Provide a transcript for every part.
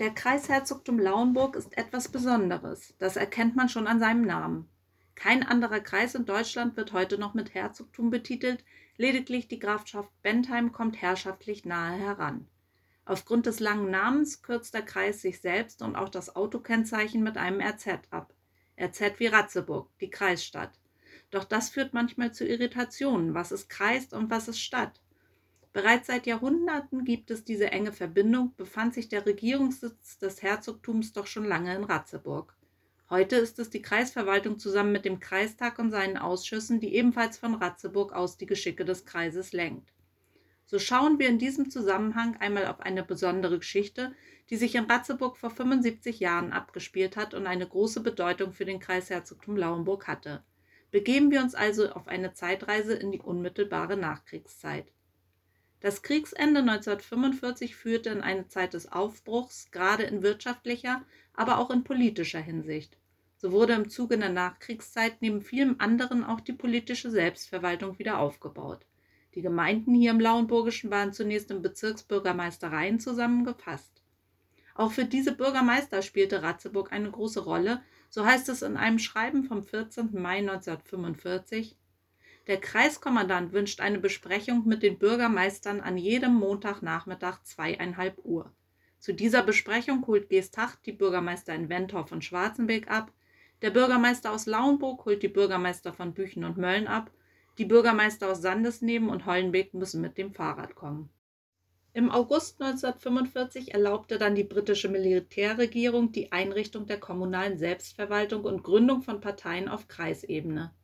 Der Kreisherzogtum Lauenburg ist etwas Besonderes. Das erkennt man schon an seinem Namen. Kein anderer Kreis in Deutschland wird heute noch mit Herzogtum betitelt, lediglich die Grafschaft Bentheim kommt herrschaftlich nahe heran. Aufgrund des langen Namens kürzt der Kreis sich selbst und auch das Autokennzeichen mit einem RZ ab. RZ wie Ratzeburg, die Kreisstadt. Doch das führt manchmal zu Irritationen. Was ist Kreis und was ist Stadt? Bereits seit Jahrhunderten gibt es diese enge Verbindung, befand sich der Regierungssitz des Herzogtums doch schon lange in Ratzeburg. Heute ist es die Kreisverwaltung zusammen mit dem Kreistag und seinen Ausschüssen, die ebenfalls von Ratzeburg aus die Geschicke des Kreises lenkt. So schauen wir in diesem Zusammenhang einmal auf eine besondere Geschichte, die sich in Ratzeburg vor 75 Jahren abgespielt hat und eine große Bedeutung für den Kreisherzogtum Lauenburg hatte. Begeben wir uns also auf eine Zeitreise in die unmittelbare Nachkriegszeit. Das Kriegsende 1945 führte in eine Zeit des Aufbruchs, gerade in wirtschaftlicher, aber auch in politischer Hinsicht. So wurde im Zuge der Nachkriegszeit neben vielem anderen auch die politische Selbstverwaltung wieder aufgebaut. Die Gemeinden hier im Lauenburgischen waren zunächst in Bezirksbürgermeistereien zusammengefasst. Auch für diese Bürgermeister spielte Ratzeburg eine große Rolle, so heißt es in einem Schreiben vom 14. Mai 1945. Der Kreiskommandant wünscht eine Besprechung mit den Bürgermeistern an jedem Montagnachmittag zweieinhalb Uhr. Zu dieser Besprechung holt Geesthacht die Bürgermeister in Wentorf und Schwarzenberg ab, der Bürgermeister aus Lauenburg holt die Bürgermeister von Büchen und Mölln ab, die Bürgermeister aus Sandesneben und Hollenbeek müssen mit dem Fahrrad kommen. Im August 1945 erlaubte dann die britische Militärregierung die Einrichtung der kommunalen Selbstverwaltung und Gründung von Parteien auf Kreisebene.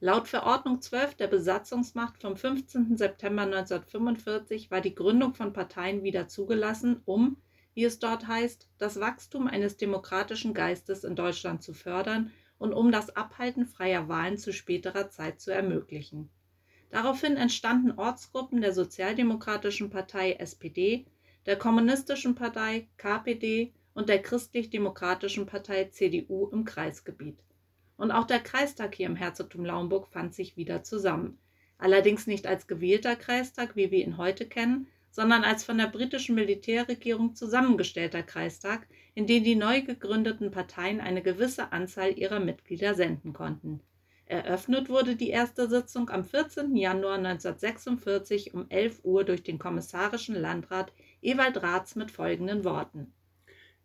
Laut Verordnung 12 der Besatzungsmacht vom 15. September 1945 war die Gründung von Parteien wieder zugelassen, um, wie es dort heißt, das Wachstum eines demokratischen Geistes in Deutschland zu fördern und um das Abhalten freier Wahlen zu späterer Zeit zu ermöglichen. Daraufhin entstanden Ortsgruppen der Sozialdemokratischen Partei SPD, der Kommunistischen Partei KPD und der Christlich-Demokratischen Partei CDU im Kreisgebiet. Und auch der Kreistag hier im Herzogtum Lauenburg fand sich wieder zusammen. Allerdings nicht als gewählter Kreistag, wie wir ihn heute kennen, sondern als von der britischen Militärregierung zusammengestellter Kreistag, in den die neu gegründeten Parteien eine gewisse Anzahl ihrer Mitglieder senden konnten. Eröffnet wurde die erste Sitzung am 14. Januar 1946 um 11 Uhr durch den kommissarischen Landrat Ewald Raths mit folgenden Worten.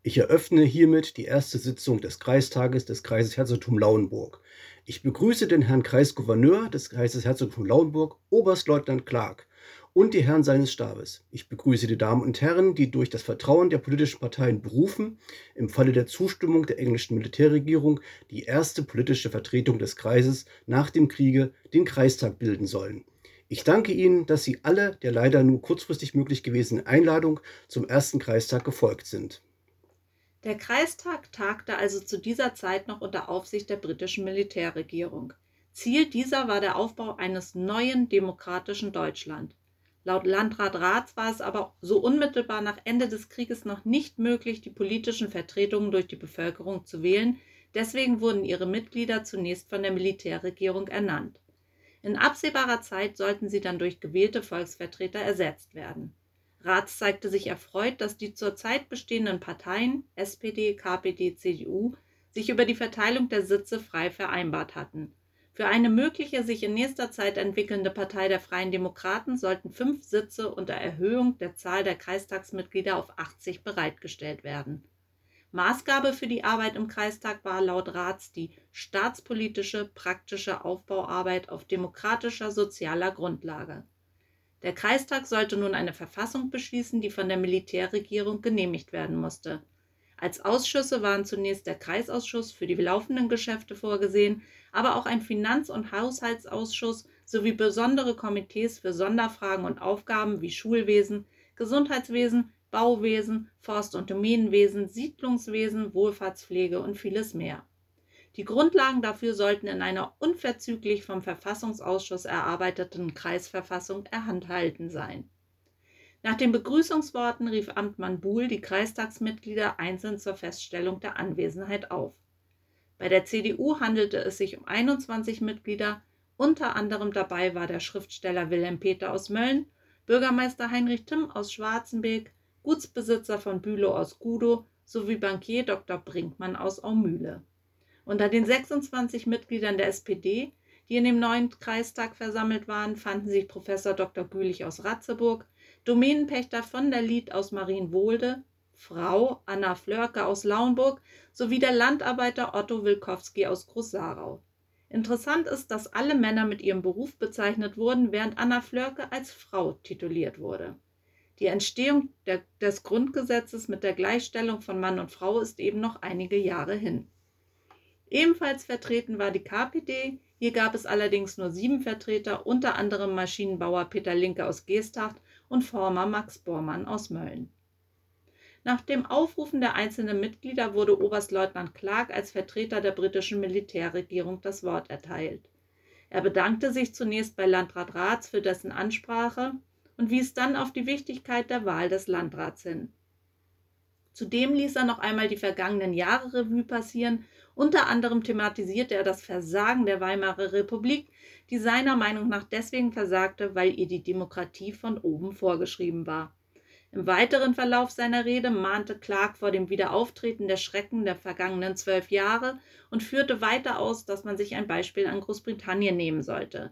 Ich eröffne hiermit die erste Sitzung des Kreistages des Kreises Herzogtum Lauenburg. Ich begrüße den Herrn Kreisgouverneur des Kreises Herzogtum Lauenburg, Oberstleutnant Clark, und die Herren seines Stabes. Ich begrüße die Damen und Herren, die durch das Vertrauen der politischen Parteien berufen, im Falle der Zustimmung der englischen Militärregierung die erste politische Vertretung des Kreises nach dem Kriege den Kreistag bilden sollen. Ich danke Ihnen, dass Sie alle der leider nur kurzfristig möglich gewesenen Einladung zum ersten Kreistag gefolgt sind. Der Kreistag tagte also zu dieser Zeit noch unter Aufsicht der britischen Militärregierung. Ziel dieser war der Aufbau eines neuen demokratischen Deutschland. Laut Landrat Raths war es aber so unmittelbar nach Ende des Krieges noch nicht möglich, die politischen Vertretungen durch die Bevölkerung zu wählen, deswegen wurden ihre Mitglieder zunächst von der Militärregierung ernannt. In absehbarer Zeit sollten sie dann durch gewählte Volksvertreter ersetzt werden. Ratz zeigte sich erfreut, dass die zurzeit bestehenden Parteien SPD, KPD, CDU sich über die Verteilung der Sitze frei vereinbart hatten. Für eine mögliche sich in nächster Zeit entwickelnde Partei der Freien Demokraten sollten fünf Sitze unter Erhöhung der Zahl der Kreistagsmitglieder auf 80 bereitgestellt werden. Maßgabe für die Arbeit im Kreistag war laut Rats die staatspolitische, praktische Aufbauarbeit auf demokratischer sozialer Grundlage. Der Kreistag sollte nun eine Verfassung beschließen, die von der Militärregierung genehmigt werden musste. Als Ausschüsse waren zunächst der Kreisausschuss für die laufenden Geschäfte vorgesehen, aber auch ein Finanz- und Haushaltsausschuss sowie besondere Komitees für Sonderfragen und Aufgaben wie Schulwesen, Gesundheitswesen, Bauwesen, Forst- und Domänenwesen, Siedlungswesen, Wohlfahrtspflege und vieles mehr. Die Grundlagen dafür sollten in einer unverzüglich vom Verfassungsausschuss erarbeiteten Kreisverfassung erhalten sein. Nach den Begrüßungsworten rief Amtmann Buhl die Kreistagsmitglieder einzeln zur Feststellung der Anwesenheit auf. Bei der CDU handelte es sich um 21 Mitglieder, unter anderem dabei war der Schriftsteller Wilhelm Peter aus Mölln, Bürgermeister Heinrich Timm aus Schwarzenberg, Gutsbesitzer von Bülow aus Gudow sowie Bankier Dr. Brinkmann aus Aumühle. Unter den 26 Mitgliedern der SPD, die in dem neuen Kreistag versammelt waren, fanden sich Professor Dr. Gülich aus Ratzeburg, Domänenpächter von der Lied aus Marienwohlde, Frau Anna Flörke aus Lauenburg sowie der Landarbeiter Otto Wilkowski aus Groß-Sarau. Interessant ist, dass alle Männer mit ihrem Beruf bezeichnet wurden, während Anna Flörke als Frau tituliert wurde. Die Entstehung der, des Grundgesetzes mit der Gleichstellung von Mann und Frau ist eben noch einige Jahre hin. Ebenfalls vertreten war die KPD, hier gab es allerdings nur sieben Vertreter, unter anderem Maschinenbauer Peter Linke aus Geesthacht und Former Max Bormann aus Mölln. Nach dem Aufrufen der einzelnen Mitglieder wurde Oberstleutnant Clark als Vertreter der britischen Militärregierung das Wort erteilt. Er bedankte sich zunächst bei Landrat Raths für dessen Ansprache und wies dann auf die Wichtigkeit der Wahl des Landrats hin. Zudem ließ er noch einmal die vergangenen Jahre Revue passieren. Unter anderem thematisierte er das Versagen der Weimarer Republik, die seiner Meinung nach deswegen versagte, weil ihr die Demokratie von oben vorgeschrieben war. Im weiteren Verlauf seiner Rede mahnte Clark vor dem Wiederauftreten der Schrecken der vergangenen zwölf Jahre und führte weiter aus, dass man sich ein Beispiel an Großbritannien nehmen sollte.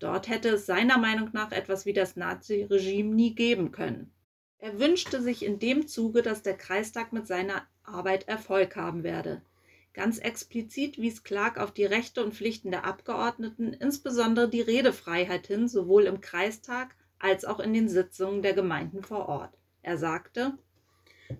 Dort hätte es seiner Meinung nach etwas wie das Naziregime nie geben können. Er wünschte sich in dem Zuge, dass der Kreistag mit seiner Arbeit Erfolg haben werde. Ganz explizit wies Clark auf die Rechte und Pflichten der Abgeordneten, insbesondere die Redefreiheit hin, sowohl im Kreistag als auch in den Sitzungen der Gemeinden vor Ort. Er sagte,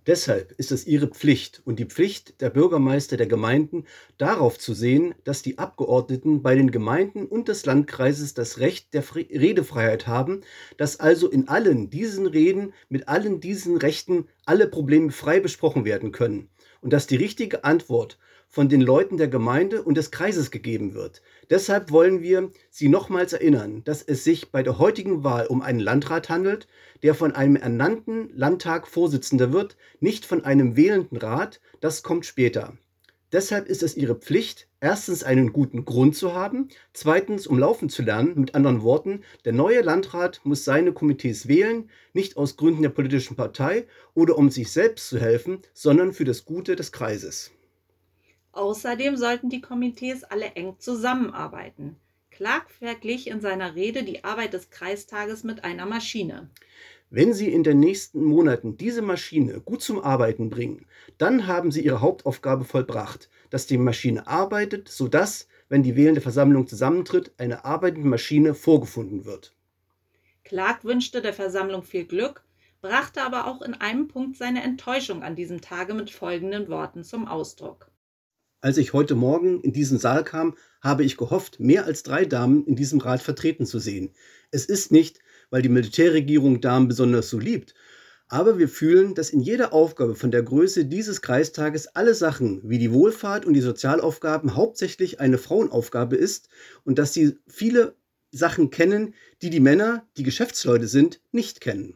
Deshalb ist es ihre Pflicht und die Pflicht der Bürgermeister der Gemeinden, darauf zu sehen, dass die Abgeordneten bei den Gemeinden und des Landkreises das Recht der Redefreiheit haben, dass also in allen diesen Reden mit allen diesen Rechten alle Probleme frei besprochen werden können und dass die richtige Antwort von den Leuten der Gemeinde und des Kreises gegeben wird. Deshalb wollen wir Sie nochmals erinnern, dass es sich bei der heutigen Wahl um einen Landrat handelt, der von einem ernannten Landtag Vorsitzender wird, nicht von einem wählenden Rat, das kommt später. Deshalb ist es ihre Pflicht, erstens einen guten Grund zu haben, zweitens um laufen zu lernen. Mit anderen Worten, der neue Landrat muss seine Komitees wählen, nicht aus Gründen der politischen Partei oder um sich selbst zu helfen, sondern für das Gute des Kreises. Außerdem sollten die Komitees alle eng zusammenarbeiten. Clark verglich in seiner Rede die Arbeit des Kreistages mit einer Maschine. Wenn Sie in den nächsten Monaten diese Maschine gut zum Arbeiten bringen, dann haben Sie Ihre Hauptaufgabe vollbracht, dass die Maschine arbeitet, sodass, wenn die wählende Versammlung zusammentritt, eine arbeitende Maschine vorgefunden wird. Clark wünschte der Versammlung viel Glück, brachte aber auch in einem Punkt seine Enttäuschung an diesem Tage mit folgenden Worten zum Ausdruck. Als ich heute Morgen in diesen Saal kam, habe ich gehofft, mehr als drei Damen in diesem Rat vertreten zu sehen. Es ist nicht, weil die Militärregierung Damen besonders so liebt, aber wir fühlen, dass in jeder Aufgabe von der Größe dieses Kreistages alle Sachen wie die Wohlfahrt und die Sozialaufgaben hauptsächlich eine Frauenaufgabe ist und dass sie viele Sachen kennen, die die Männer, die Geschäftsleute sind, nicht kennen.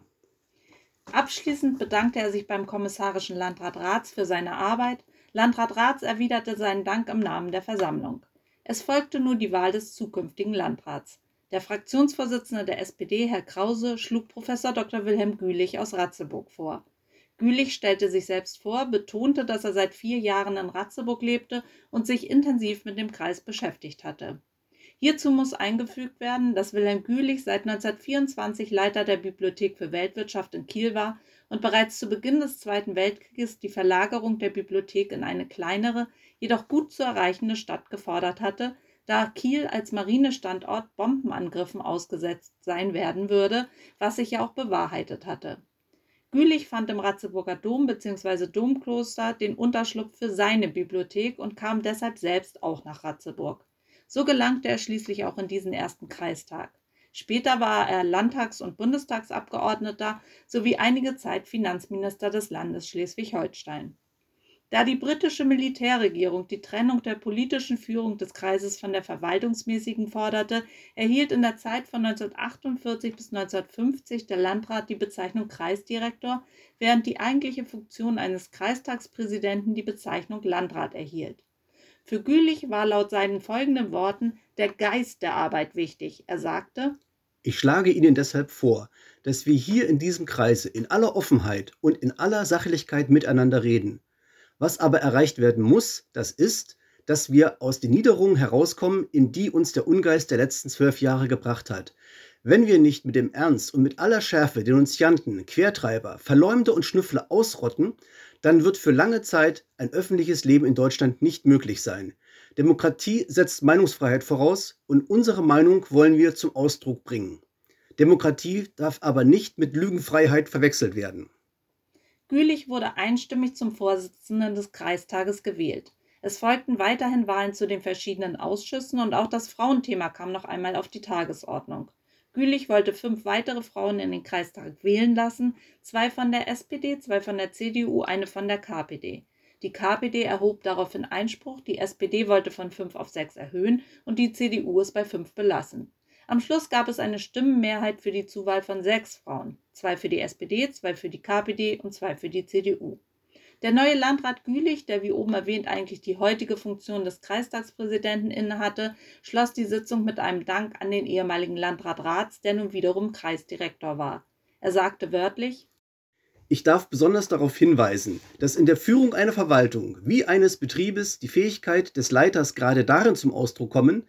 Abschließend bedankte er sich beim kommissarischen Landrat Rats für seine Arbeit Landrat Raths erwiderte seinen Dank im Namen der Versammlung. Es folgte nun die Wahl des zukünftigen Landrats. Der Fraktionsvorsitzende der SPD, Herr Krause, schlug Professor Dr. Wilhelm Gülich aus Ratzeburg vor. Gülich stellte sich selbst vor, betonte, dass er seit vier Jahren in Ratzeburg lebte und sich intensiv mit dem Kreis beschäftigt hatte. Hierzu muss eingefügt werden, dass Wilhelm Gülich seit 1924 Leiter der Bibliothek für Weltwirtschaft in Kiel war und bereits zu Beginn des Zweiten Weltkrieges die Verlagerung der Bibliothek in eine kleinere, jedoch gut zu erreichende Stadt gefordert hatte, da Kiel als Marinestandort Bombenangriffen ausgesetzt sein werden würde, was sich ja auch bewahrheitet hatte. Gülich fand im Ratzeburger Dom bzw. Domkloster den Unterschlupf für seine Bibliothek und kam deshalb selbst auch nach Ratzeburg. So gelangte er schließlich auch in diesen ersten Kreistag. Später war er Landtags- und Bundestagsabgeordneter sowie einige Zeit Finanzminister des Landes Schleswig-Holstein. Da die britische Militärregierung die Trennung der politischen Führung des Kreises von der verwaltungsmäßigen forderte, erhielt in der Zeit von 1948 bis 1950 der Landrat die Bezeichnung Kreisdirektor, während die eigentliche Funktion eines Kreistagspräsidenten die Bezeichnung Landrat erhielt. Für Gülich war laut seinen folgenden Worten der Geist der Arbeit wichtig. Er sagte, ich schlage Ihnen deshalb vor, dass wir hier in diesem Kreise in aller Offenheit und in aller Sachlichkeit miteinander reden. Was aber erreicht werden muss, das ist, dass wir aus den Niederungen herauskommen, in die uns der Ungeist der letzten zwölf Jahre gebracht hat. Wenn wir nicht mit dem Ernst und mit aller Schärfe Denunzianten, Quertreiber, Verleumder und Schnüffler ausrotten, dann wird für lange Zeit ein öffentliches Leben in Deutschland nicht möglich sein. Demokratie setzt Meinungsfreiheit voraus und unsere Meinung wollen wir zum Ausdruck bringen. Demokratie darf aber nicht mit Lügenfreiheit verwechselt werden. Gülich wurde einstimmig zum Vorsitzenden des Kreistages gewählt. Es folgten weiterhin Wahlen zu den verschiedenen Ausschüssen und auch das Frauenthema kam noch einmal auf die Tagesordnung. Gülich wollte fünf weitere Frauen in den Kreistag wählen lassen, zwei von der SPD, zwei von der CDU, eine von der KPD. Die KPD erhob daraufhin Einspruch, die SPD wollte von fünf auf sechs erhöhen und die CDU es bei fünf belassen. Am Schluss gab es eine Stimmenmehrheit für die Zuwahl von sechs Frauen, zwei für die SPD, zwei für die KPD und zwei für die CDU. Der neue Landrat Gülich, der wie oben erwähnt eigentlich die heutige Funktion des Kreistagspräsidenten innehatte, schloss die Sitzung mit einem Dank an den ehemaligen Landrat Ratz, der nun wiederum Kreisdirektor war. Er sagte wörtlich, ich darf besonders darauf hinweisen, dass in der Führung einer Verwaltung wie eines Betriebes die Fähigkeit des Leiters gerade darin zum Ausdruck kommen,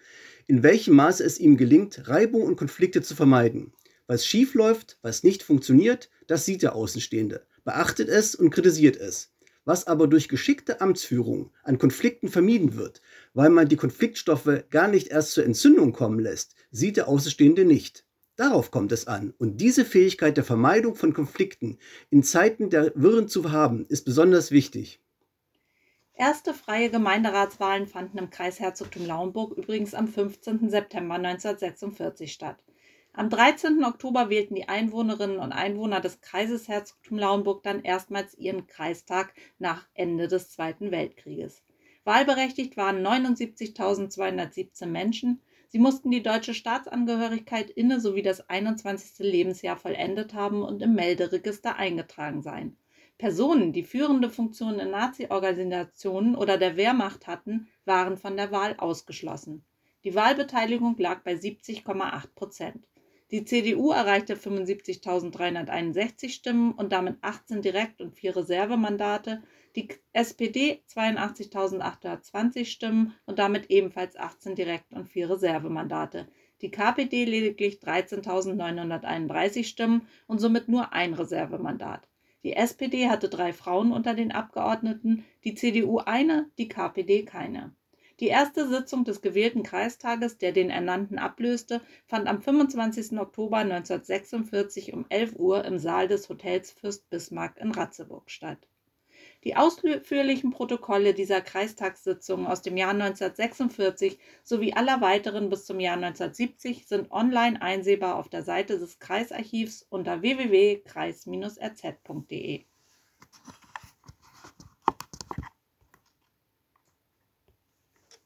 in welchem Maße es ihm gelingt, Reibung und Konflikte zu vermeiden. Was schief läuft, was nicht funktioniert, das sieht der Außenstehende, beachtet es und kritisiert es was aber durch geschickte Amtsführung an Konflikten vermieden wird, weil man die Konfliktstoffe gar nicht erst zur Entzündung kommen lässt, sieht der Außenstehende nicht. Darauf kommt es an. Und diese Fähigkeit der Vermeidung von Konflikten in Zeiten der Wirren zu haben, ist besonders wichtig. Erste freie Gemeinderatswahlen fanden im Kreis Herzogtum Lauenburg übrigens am 15. September 1946 statt. Am 13. Oktober wählten die Einwohnerinnen und Einwohner des Kreises Herzogtum Lauenburg dann erstmals ihren Kreistag nach Ende des Zweiten Weltkrieges. Wahlberechtigt waren 79.217 Menschen. Sie mussten die deutsche Staatsangehörigkeit inne sowie das 21. Lebensjahr vollendet haben und im Melderegister eingetragen sein. Personen, die führende Funktionen in Nazi-Organisationen oder der Wehrmacht hatten, waren von der Wahl ausgeschlossen. Die Wahlbeteiligung lag bei 70,8 Prozent. Die CDU erreichte 75.361 Stimmen und damit 18 Direkt- und vier Reservemandate, die SPD 82.820 Stimmen und damit ebenfalls 18 Direkt- und vier Reservemandate. Die KPD lediglich 13.931 Stimmen und somit nur ein Reservemandat. Die SPD hatte drei Frauen unter den Abgeordneten, die CDU eine, die KPD keine. Die erste Sitzung des gewählten Kreistages, der den Ernannten ablöste, fand am 25. Oktober 1946 um 11 Uhr im Saal des Hotels Fürst Bismarck in Ratzeburg statt. Die ausführlichen Protokolle dieser Kreistagssitzungen aus dem Jahr 1946 sowie aller weiteren bis zum Jahr 1970 sind online einsehbar auf der Seite des Kreisarchivs unter www.kreis-rz.de.